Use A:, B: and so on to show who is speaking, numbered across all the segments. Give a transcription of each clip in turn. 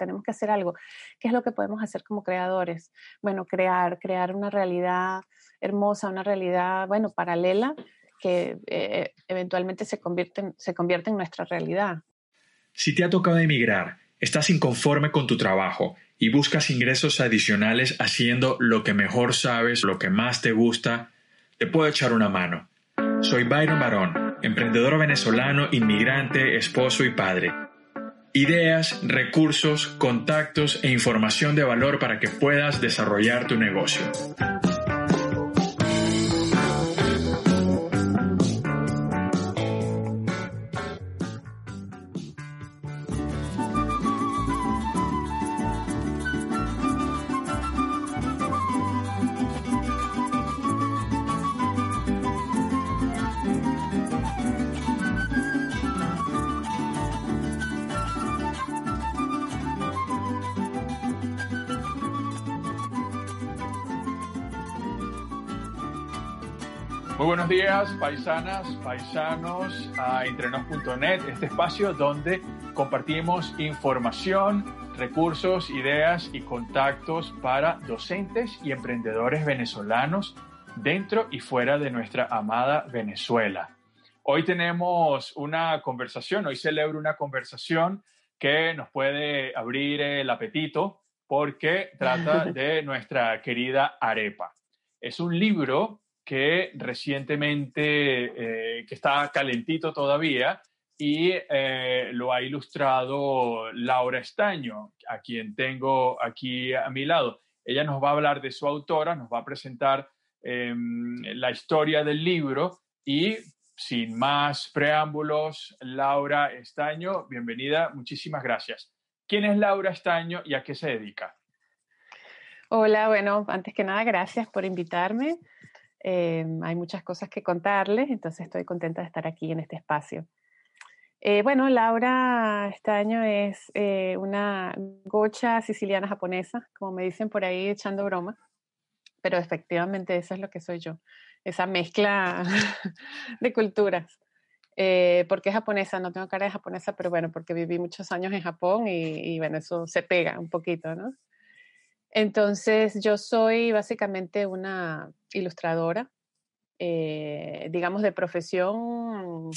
A: Tenemos que hacer algo. ¿Qué es lo que podemos hacer como creadores? Bueno, crear, crear una realidad hermosa, una realidad, bueno, paralela que eh, eventualmente se convierte, se convierte en nuestra realidad.
B: Si te ha tocado emigrar, estás inconforme con tu trabajo y buscas ingresos adicionales haciendo lo que mejor sabes, lo que más te gusta, te puedo echar una mano. Soy Byron Barón, emprendedor venezolano, inmigrante, esposo y padre ideas, recursos, contactos e información de valor para que puedas desarrollar tu negocio. Muy buenos días, paisanas, paisanos, a entrenos.net, este espacio donde compartimos información, recursos, ideas y contactos para docentes y emprendedores venezolanos dentro y fuera de nuestra amada Venezuela. Hoy tenemos una conversación, hoy celebro una conversación que nos puede abrir el apetito porque trata de nuestra querida arepa. Es un libro que recientemente, eh, que está calentito todavía, y eh, lo ha ilustrado Laura Estaño, a quien tengo aquí a mi lado. Ella nos va a hablar de su autora, nos va a presentar em, la historia del libro y sin más preámbulos, Laura Estaño, bienvenida, muchísimas gracias. ¿Quién es Laura Estaño y a qué se dedica?
A: Hola, bueno, antes que nada, gracias por invitarme. Eh, hay muchas cosas que contarles, entonces estoy contenta de estar aquí en este espacio. Eh, bueno, Laura este año es eh, una gocha siciliana japonesa, como me dicen por ahí echando broma, pero efectivamente eso es lo que soy yo, esa mezcla de culturas. porque es japonesa, no tengo cara de japonesa, pero bueno, porque viví muchos años en Japón y, y bueno, eso se pega un poquito, ¿no? Entonces, yo soy básicamente una ilustradora, eh, digamos, de profesión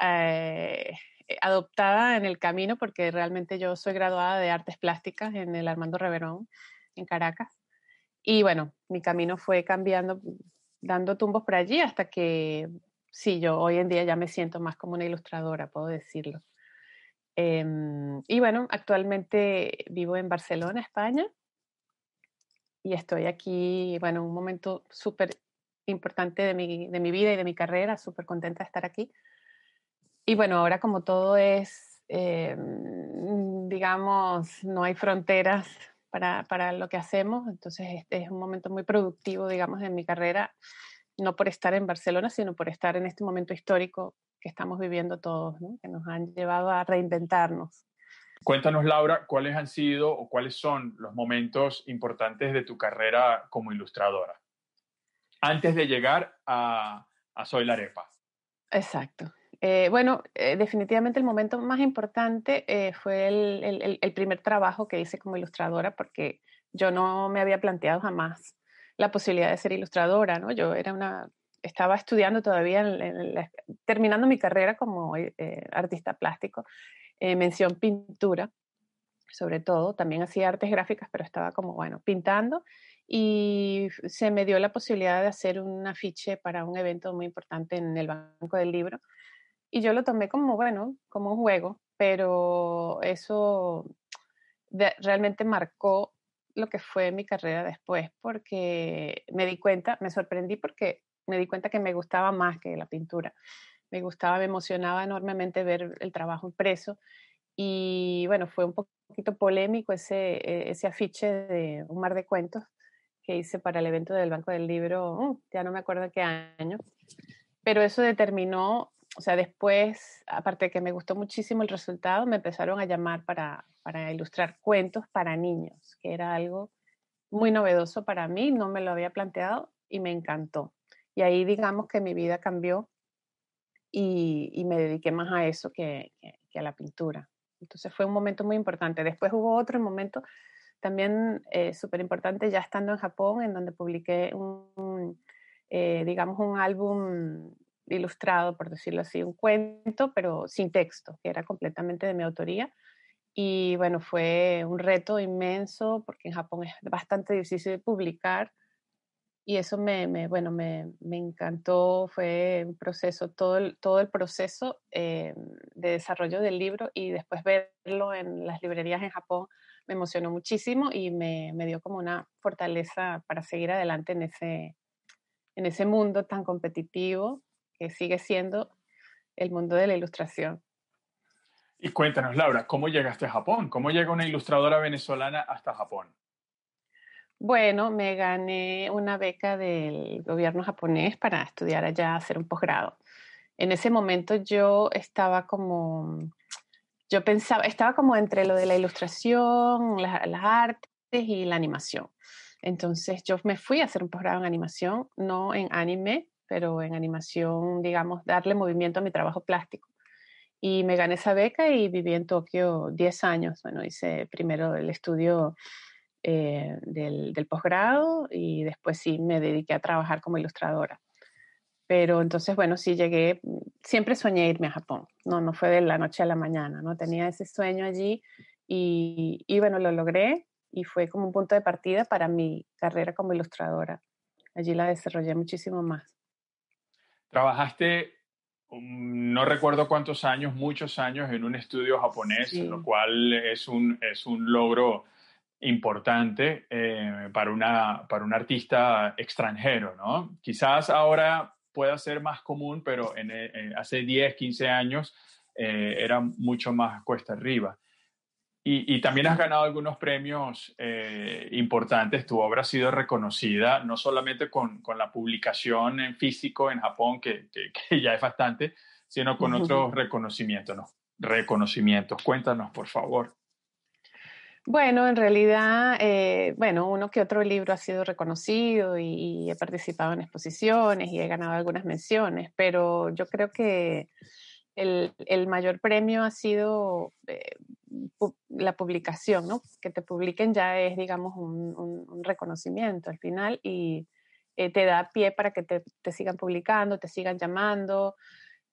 A: eh, adoptada en el camino, porque realmente yo soy graduada de artes plásticas en el Armando Reverón, en Caracas. Y bueno, mi camino fue cambiando, dando tumbos por allí hasta que, sí, yo hoy en día ya me siento más como una ilustradora, puedo decirlo. Em, y bueno, actualmente vivo en Barcelona, España y estoy aquí, bueno, un momento súper importante de mi, de mi, vida y de mi carrera, súper contenta de estar aquí. Y bueno, ahora como todo es, eh, digamos, no hay fronteras para, para, lo que hacemos, entonces este es un momento muy productivo, digamos, en mi carrera, no por estar en Barcelona, sino por estar en este momento histórico que estamos viviendo todos, que nos han llevado a reinventarnos.
B: Cuéntanos, Laura, cuáles han sido o cuáles son los momentos importantes de tu carrera como ilustradora antes de llegar a, Soy la Arepa.
A: Exacto. Eh, bueno, eh, definitivamente el momento más importante eh, fue el, primer trabajo que hice como ilustradora porque yo no me había planteado jamás la posibilidad de ser ilustradora, ¿no? Yo era una, estaba estudiando todavía, terminando mi carrera como artista plástico eh, mención pintura, sobre todo, también hacía artes gráficas, pero estaba como, bueno, pintando y se me dio la posibilidad de hacer un afiche para un evento muy importante en el Banco del Libro y yo lo tomé como, bueno, como un juego, pero eso realmente marcó lo que fue mi carrera después, porque me di cuenta, me sorprendí porque me di cuenta que me gustaba más que la pintura me gustaba, me emocionaba enormemente ver el trabajo impreso Y bueno, fue un poquito polémico ese, e, ese afiche de un mar de cuentos que hice para el evento del Banco del Libro, uh, ya no me acuerdo qué año, pero eso determinó, o sea, después, aparte de que me gustó muchísimo el resultado, me empezaron a llamar para, para ilustrar cuentos para niños, que era algo muy novedoso para mí, no me lo había planteado y me encantó. Y ahí digamos que mi vida cambió y, me dediqué más a eso que, a la pintura. Entonces fue un momento muy importante. Después hubo otro momento también eh, súper importante ya estando en Japón, en donde publiqué un, eh, digamos, un álbum ilustrado, por decirlo así, un cuento, pero sin texto, que era completamente de mi autoría y bueno, fue un reto inmenso porque en Japón es bastante difícil publicar y eso me, me bueno, me, me, encantó, fue un proceso, todo el, todo el proceso eh, de desarrollo del libro y después verlo en las librerías en Japón me emocionó muchísimo y me, me dio como una fortaleza para seguir adelante en ese, en ese mundo tan competitivo que sigue siendo el mundo de la ilustración.
B: Y cuéntanos, Laura, ¿cómo llegaste a Japón? ¿Cómo llega una ilustradora venezolana hasta Japón?
A: Bueno, me gané una beca del gobierno japonés para estudiar allá, hacer un posgrado. En ese momento yo estaba como, yo pensaba, estaba como entre lo de la ilustración, las artes y la animación. Entonces yo me fui a hacer un posgrado en animación, no en anime, pero en animación, digamos, darle movimiento a mi trabajo plástico y me gané esa beca y viví en Tokio 10 años. Bueno, hice primero el estudio eh, del, del posgrado y después sí me dediqué a trabajar como ilustradora. Pero entonces, bueno, sí llegué, siempre soñé irme a Japón, no, no fue de la noche a la mañana, ¿no? Tenía ese sueño allí y, y bueno, lo logré y fue como un punto de partida para mi carrera como ilustradora. Allí la desarrollé muchísimo más.
B: Trabajaste no recuerdo cuántos años, muchos años en un estudio japonés, lo cual es un, es un logro importante eh, para, una, para un artista extranjero, ¿no? Quizás ahora pueda ser más común, pero en, hace 10, 15 años eh, era mucho más cuesta arriba. Y, también has ganado algunos premios eh, importantes. Tu obra ha sido reconocida no solamente con, con la publicación en físico en Japón, que, que, ya es bastante, sino con otros reconocimientos. ¿no? Reconocimientos. Cuéntanos, por favor.
A: Bueno, en realidad, eh, bueno, uno que otro libro ha sido reconocido y, he participado en exposiciones y he ganado algunas menciones, pero yo creo que el, el mayor premio ha sido eh, la publicación, ¿no? Que te publiquen ya es, digamos, un, reconocimiento al final y eh, te da pie para que te, sigan publicando, te sigan llamando.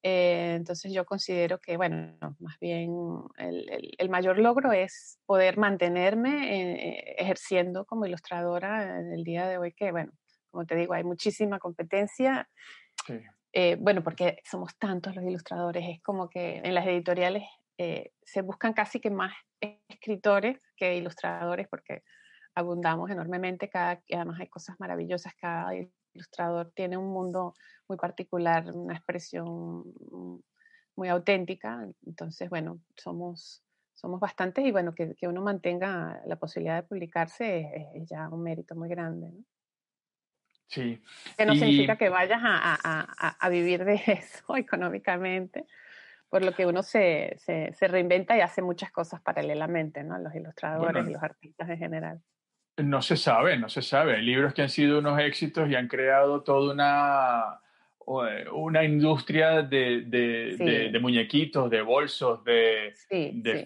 A: Eh, entonces yo considero que, bueno, más bien el, mayor logro es poder mantenerme eh, ejerciendo como ilustradora en el día de hoy, que, bueno, como te digo, hay muchísima competencia. bueno, porque somos tantos los ilustradores, es como que en las editoriales eh, se buscan casi que más escritores que ilustradores porque abundamos enormemente, cada, además hay cosas maravillosas, cada ilustrador tiene un mundo muy particular, una expresión muy auténtica, entonces bueno, somos, somos bastantes y bueno, que, que uno mantenga la posibilidad de publicarse es, ya un mérito muy grande.
B: Sí.
A: Que no significa que vayas a, a, a, vivir de eso económicamente, por lo que uno se, se, reinventa y hace muchas cosas paralelamente, ¿no? Los ilustradores y los artistas en general.
B: No se sabe, no se sabe. Hay libros que han sido unos éxitos y han creado toda una, una industria de, de, de, muñequitos, de bolsos, de,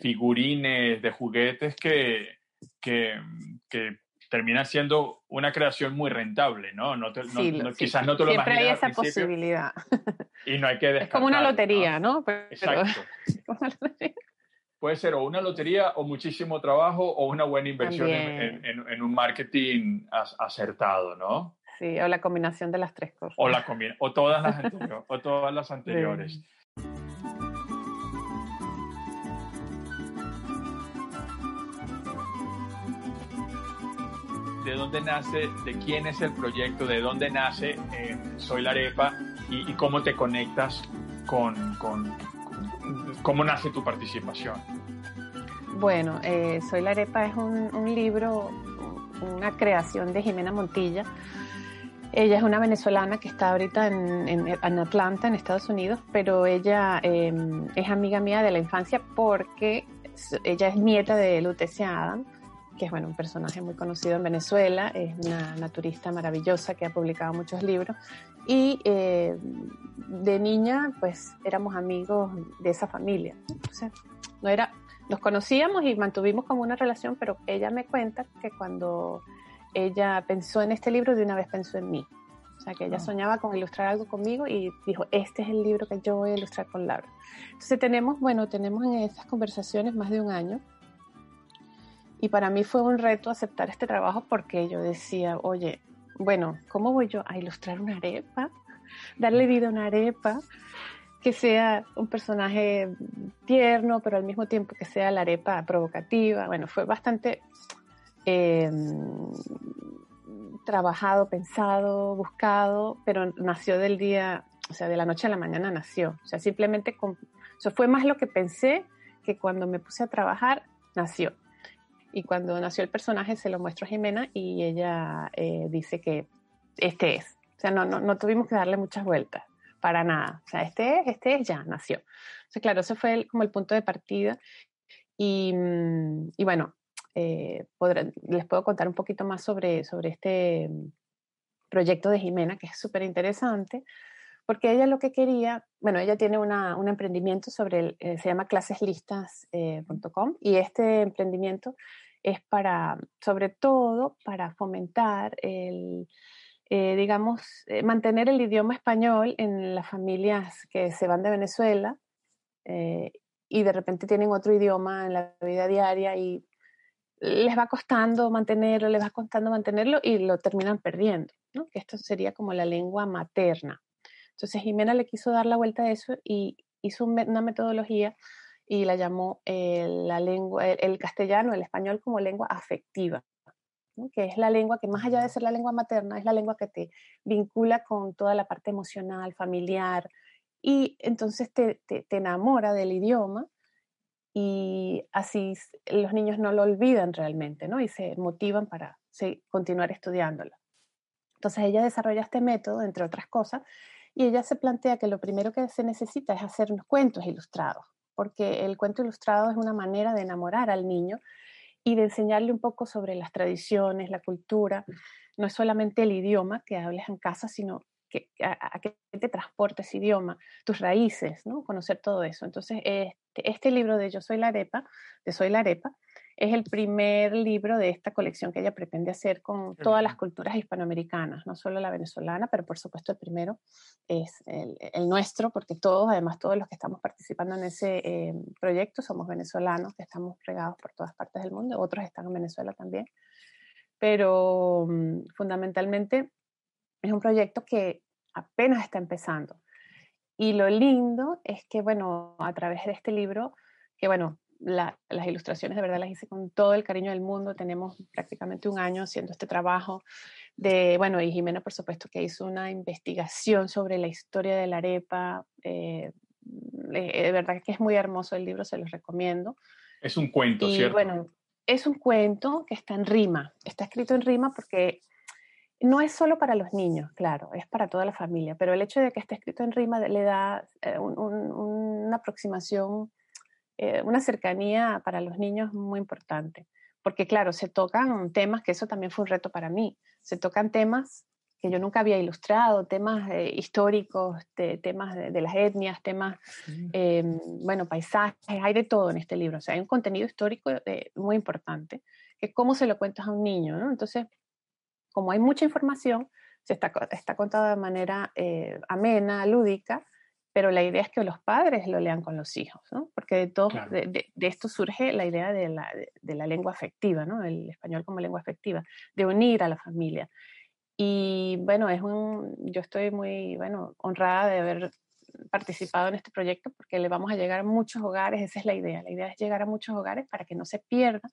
B: figurines, de juguetes que, que, que termina siendo una creación muy rentable, ¿no? no, quizás no te lo
A: Siempre hay esa posibilidad.
B: Y no hay que
A: Es como una lotería, ¿no?
B: Exacto. Puede ser o una lotería o muchísimo trabajo o una buena inversión en, un marketing acertado, ¿no?
A: Sí, o la combinación de las tres cosas.
B: O, la o, todas, las o todas las anteriores. de dónde nace, de quién es el proyecto, de dónde nace eh, Soy la Arepa y, cómo te conectas con, con, cómo nace tu participación.
A: Bueno, eh, Soy la Arepa es un, libro, una creación de Jimena Montilla. Ella es una venezolana que está ahorita en, Atlanta, en Estados Unidos, pero ella em, es amiga mía de la infancia porque ella es nieta de Lutecia Adam, que es bueno, un personaje muy conocido en Venezuela, es una naturista maravillosa que ha publicado muchos libros. Y eh, de niña, pues éramos amigos de esa familia. Sea, no era, nos conocíamos y mantuvimos como una relación, pero ella me cuenta que cuando ella pensó en este libro, de una vez pensó en mí. O sea, que ella ah. soñaba con ilustrar algo conmigo y dijo, este es el libro que yo voy a ilustrar con Laura. Entonces tenemos, bueno, tenemos en estas conversaciones más de un año. Y para mí fue un reto aceptar este trabajo porque yo decía, oye, bueno, ¿cómo voy yo a ilustrar una arepa? Darle vida a una arepa que sea un personaje tierno, pero al mismo tiempo que sea la arepa provocativa. Bueno, fue bastante em, trabajado, pensado, buscado, pero nació del día, o sea, de la noche a la mañana nació. O sea, simplemente, con, fue más lo que pensé que cuando me puse a trabajar, nació. Y cuando nació el personaje se lo muestro a Jimena y ella eh, dice que este es. O sea, no, no, no tuvimos que darle muchas vueltas para nada. O sea, este es, este es, ya nació. Entonces, claro, ese fue como el punto de partida. Y, mm, y bueno, eh, les puedo contar un poquito más sobre, sobre este proyecto de Jimena, que es súper interesante, porque ella lo que quería, bueno, ella tiene una, un emprendimiento sobre, eh, se llama claseslistas.com, eh, y este emprendimiento es para, sobre todo, para fomentar el, eh, digamos, eh, mantener el idioma español en las familias que se van de Venezuela eh, y de repente tienen otro idioma en la vida diaria y les va costando mantenerlo, les va costando mantenerlo y lo terminan perdiendo, ¿no? que esto sería como la lengua materna. Entonces Jimena le quiso dar la vuelta a eso y hizo una metodología y la llamó la lengua, el castellano, el español como lengua afectiva que es la lengua que más allá de ser la lengua materna, es la lengua que te vincula con toda la parte emocional, familiar, y entonces te, te, enamora del idioma y así los niños no lo olvidan realmente, ¿no? Y se motivan para continuar estudiándolo. Entonces ella desarrolla este método, entre otras cosas, y ella se plantea que lo primero que se necesita es hacer cuentos ilustrados, porque el cuento ilustrado es una manera de enamorar al niño y de enseñarle un poco sobre las tradiciones, la cultura. No es solamente el idioma que hables en casa, sino que, a, qué te transporta ese idioma, tus raíces, ¿no? Conocer todo eso. Entonces, este, este libro de Yo Soy la Arepa, de Soy la Arepa, es el primer libro de esta colección que ella pretende hacer con todas las culturas hispanoamericanas, no solo la venezolana, pero por supuesto el primero es el, nuestro, porque todos, además todos los que estamos participando en ese eh, proyecto somos venezolanos, que estamos regados por todas partes del mundo, otros están en Venezuela también, pero mm, fundamentalmente es un proyecto que apenas está empezando. Y lo lindo es que, bueno, a través de este libro, que bueno, las ilustraciones de verdad las hice con todo el cariño del mundo. Tenemos prácticamente un año haciendo este trabajo. De, bueno, y Jimena, por supuesto, que hizo una investigación sobre la historia de la arepa. Eh, eh, de verdad que es muy hermoso el libro, se los recomiendo.
B: Es un cuento,
A: y,
B: ¿cierto?
A: Bueno, es un cuento que está en rima. Está escrito en rima porque no es solo para los niños, claro, es para toda la familia, pero el hecho de que esté escrito en rima le da eh, una aproximación eh, una cercanía para los niños muy importante, porque claro, se tocan temas, que eso también fue un reto para mí, se tocan temas que yo nunca había ilustrado, temas eh, históricos, temas de, las etnias, temas, em, bueno, paisajes, hay de todo en este libro, o sea, hay un contenido histórico eh, muy importante, que cómo se lo cuentas a un niño, ¿no? Entonces, como hay mucha información, se está, está contada de manera amena, lúdica, pero la idea es que los padres lo lean con los hijos, ¿no? Porque de, todo, de, esto surge la idea de la, de la, lengua afectiva, ¿no? El español como lengua afectiva, de unir a la familia. Y bueno, es un, yo estoy muy, bueno, honrada de haber participado en este proyecto porque le vamos a llegar a muchos hogares, esa es la idea, la idea es llegar a muchos hogares para que no se pierda.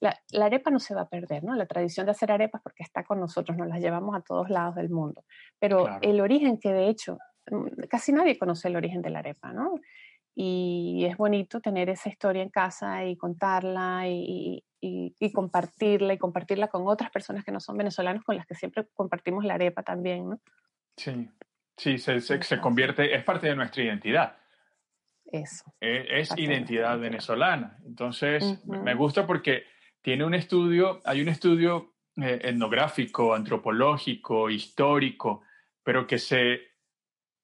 A: La, la arepa no se va a perder, ¿no? La tradición de hacer arepas porque está con nosotros, nos las llevamos a todos lados del mundo, pero el origen que de hecho casi nadie conoce el origen de la arepa, ¿no? y es bonito tener esa historia en casa y contarla y, y, compartirla y compartirla con otras personas que no son venezolanos con las que siempre compartimos la arepa también, ¿no?
B: Sí, sí, se, se, convierte, es parte de nuestra identidad.
A: Eso.
B: E, es, identidad venezolana. Entonces, me gusta porque tiene un estudio, hay un estudio eh, etnográfico, antropológico, histórico, pero que se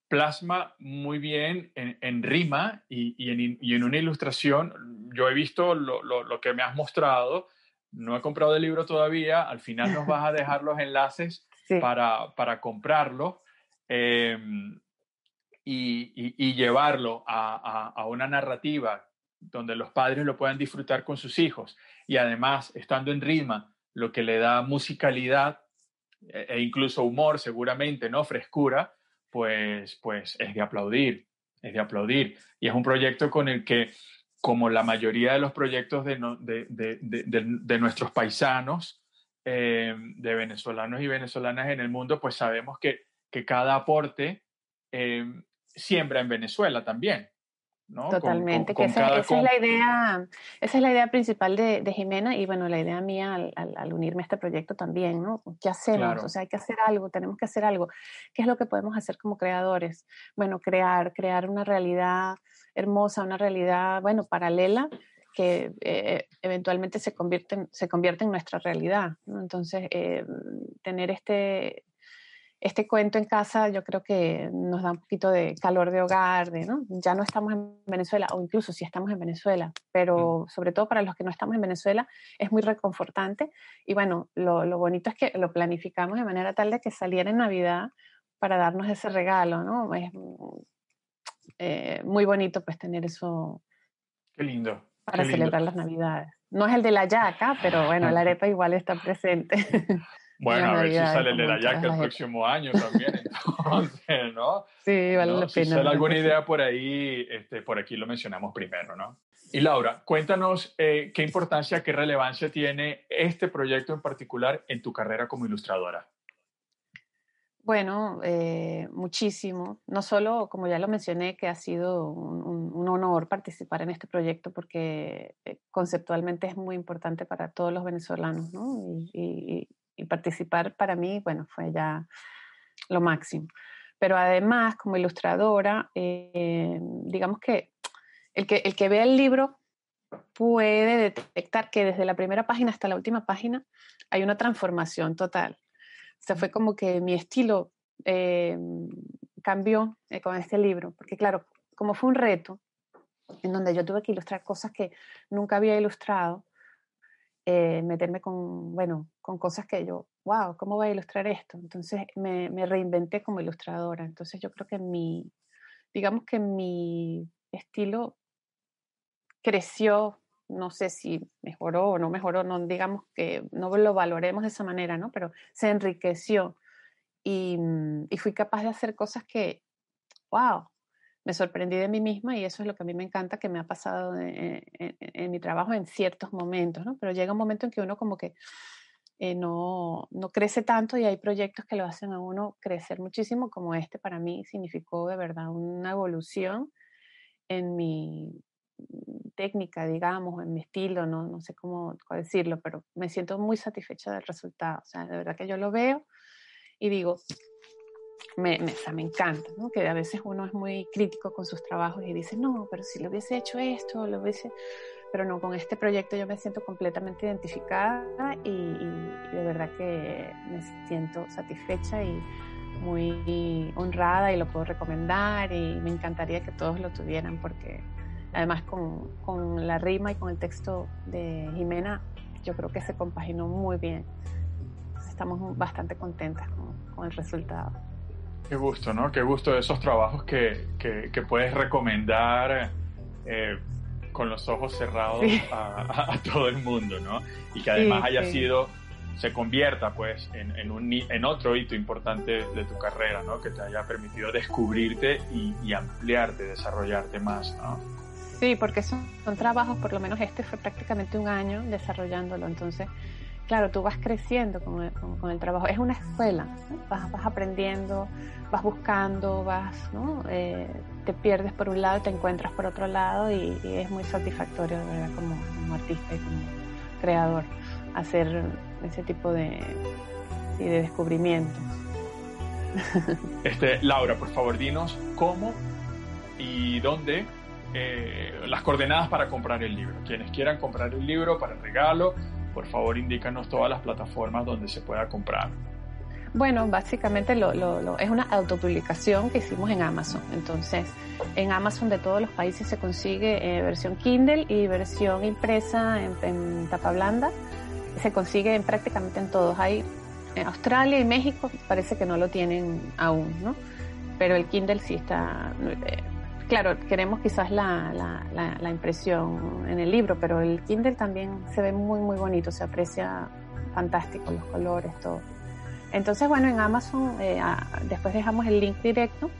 B: plasma muy bien en, rima y, en, una ilustración. Yo he visto lo, que me has mostrado, no he comprado el libro todavía, al final nos vas a dejar los enlaces para, comprarlo em, y, llevarlo a, una narrativa donde los padres lo puedan disfrutar con sus hijos y además estando en rima, lo que le da musicalidad e, e incluso humor seguramente, ¿no? Frescura, pues, pues es de aplaudir, es de aplaudir. Y es un proyecto con el que, como la mayoría de los proyectos de, de, nuestros paisanos, eh, de venezolanos y venezolanas en el mundo, pues sabemos que, que cada aporte eh, siembra en Venezuela también.
A: Totalmente, que esa, es la idea, esa es la idea principal de, Jimena y bueno, la idea mía al, unirme a este proyecto también, ¿no? ¿Qué hacemos? O sea, hay que hacer algo, tenemos que hacer algo. ¿Qué es lo que podemos hacer como creadores? Bueno, crear, crear una realidad hermosa, una realidad, bueno, paralela que eh, eventualmente se convierte, se convierte en nuestra realidad. Entonces, eh, tener este, este cuento en casa yo creo que nos da un poquito de calor de hogar, de, ¿no? Ya no estamos en Venezuela, o incluso si estamos en Venezuela, pero mm. sobre todo para los que no estamos en Venezuela es muy reconfortante. Y bueno, lo, lo, bonito es que lo planificamos de manera tal de que saliera en Navidad para darnos ese regalo, ¿no? Es eh, muy bonito pues tener eso.
B: Qué lindo.
A: Para celebrar las Navidades. No es el de la yaca, pero bueno, la arepa igual está presente.
B: Bueno, a ver si sale el de la yaca el próximo año también, entonces, ¿no?
A: Sí, vale la pena.
B: Si sale alguna idea por ahí, este, por aquí lo mencionamos primero, ¿no? Y Laura, cuéntanos eh, qué importancia, qué relevancia tiene este proyecto en particular en tu carrera como ilustradora.
A: Bueno, eh, muchísimo. No solo, como ya lo mencioné, que ha sido un, honor participar en este proyecto porque eh, conceptualmente es muy importante para todos los venezolanos, ¿no? y, y participar para mí, bueno, fue ya lo máximo. Pero además, como ilustradora, eh, digamos que el, que el que ve el libro puede detectar que desde la primera página hasta la última página hay una transformación total. O sea, fue como que mi estilo eh, cambió eh, con este libro, porque claro, como fue un reto en donde yo tuve que ilustrar cosas que nunca había ilustrado, eh, meterme con, bueno, con cosas que yo, wow, ¿cómo voy a ilustrar esto? Entonces me, me, reinventé como ilustradora. Entonces yo creo que mi, digamos que mi estilo creció, no sé si mejoró o no mejoró, no digamos que no lo valoremos de esa manera, ¿no? Pero se enriqueció y, y fui capaz de hacer cosas que, wow, me sorprendí de mí misma y eso es lo que a mí me encanta que me ha pasado en, mi trabajo en ciertos momentos, ¿no? Pero llega un momento en que uno como que eh, no, no, crece tanto y hay proyectos que lo hacen a uno crecer muchísimo, como este para mí significó de verdad una evolución en mi técnica, digamos, en mi estilo, no, no sé cómo decirlo, pero me siento muy satisfecha del resultado. O sea, de verdad que yo lo veo y digo, me, me, me encanta, ¿no? que a veces uno es muy crítico con sus trabajos y dice, no, pero si lo hubiese hecho esto, lo hubiese... Pero no, con este proyecto yo me siento completamente identificada y, de verdad que me siento satisfecha y muy honrada y lo puedo recomendar y me encantaría que todos lo tuvieran porque además con, con la rima y con el texto de Jimena yo creo que se compaginó muy bien. Estamos bastante contentas con, con el resultado.
B: Qué gusto, ¿no? Qué gusto de esos trabajos que, que, puedes recomendar eh, con los ojos cerrados a, todo el mundo, ¿no? Y que además haya sido, se convierta pues en, en, un, en otro hito importante de tu carrera, ¿no? Que te haya permitido descubrirte y, y ampliarte, desarrollarte más, ¿no?
A: Sí, porque son, son trabajos, por lo menos este fue prácticamente un año desarrollándolo, entonces claro, tú vas creciendo con el, con, el trabajo. Es una escuela, vas, vas, aprendiendo, vas buscando, vas, ¿no? Eh, te pierdes por un lado y te encuentras por otro lado y, es muy satisfactorio, de verdad, como, como, artista y como creador, hacer ese tipo de, de descubrimientos.
B: Este, Laura, por favor, dinos cómo y dónde eh, las coordenadas para comprar el libro. Quienes quieran comprar el libro para regalo, por favor indícanos todas las plataformas donde se pueda comprar.
A: Bueno, básicamente lo, es una autopublicación que hicimos en Amazon. Entonces, en Amazon de todos los países se consigue eh, versión Kindle y versión impresa en, tapa blanda. Se consigue en, prácticamente en todos. Hay Australia y México parece que no lo tienen aún, ¿no? Pero el Kindle sí está... Eh, claro, queremos quizás la, la, la, impresión en el libro, pero el Kindle también se ve muy, muy bonito, se aprecia fantástico los colores, todo. Entonces, bueno, en Amazon eh, después dejamos el link directo,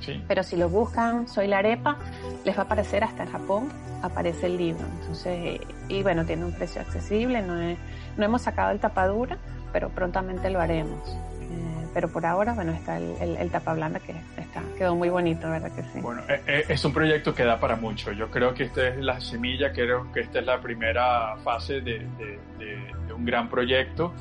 A: sí. pero si lo buscan, Soy la Arepa, les va a aparecer hasta en Japón, aparece el libro. Entonces, y bueno, tiene un precio accesible, no, no hemos sacado el tapadura, pero prontamente lo haremos. Pero por ahora, bueno, está el, el, tapa blanda que está, quedó muy bonito, ¿verdad que sí?
B: Bueno, eh, eh, es un proyecto que da para mucho. Yo creo que esta es la semilla, creo que esta es la primera fase de, de, un gran proyecto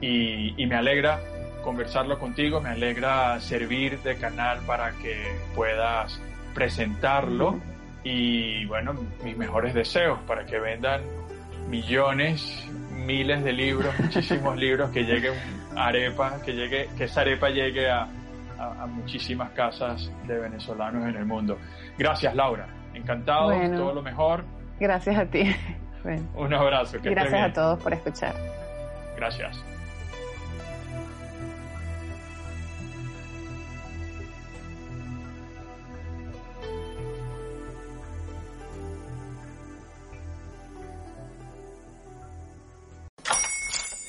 B: y, y, me alegra conversarlo contigo, me alegra servir de canal para que puedas presentarlo y bueno, mis mejores deseos para que vendan millones miles de libros, muchísimos libros, que llegue arepa, que llegue, que esa arepa llegue a, muchísimas casas de venezolanos en el mundo. Gracias, Laura. Encantado, todo lo mejor.
A: Gracias a ti.
B: Un abrazo.
A: gracias a todos por escuchar.
B: Gracias.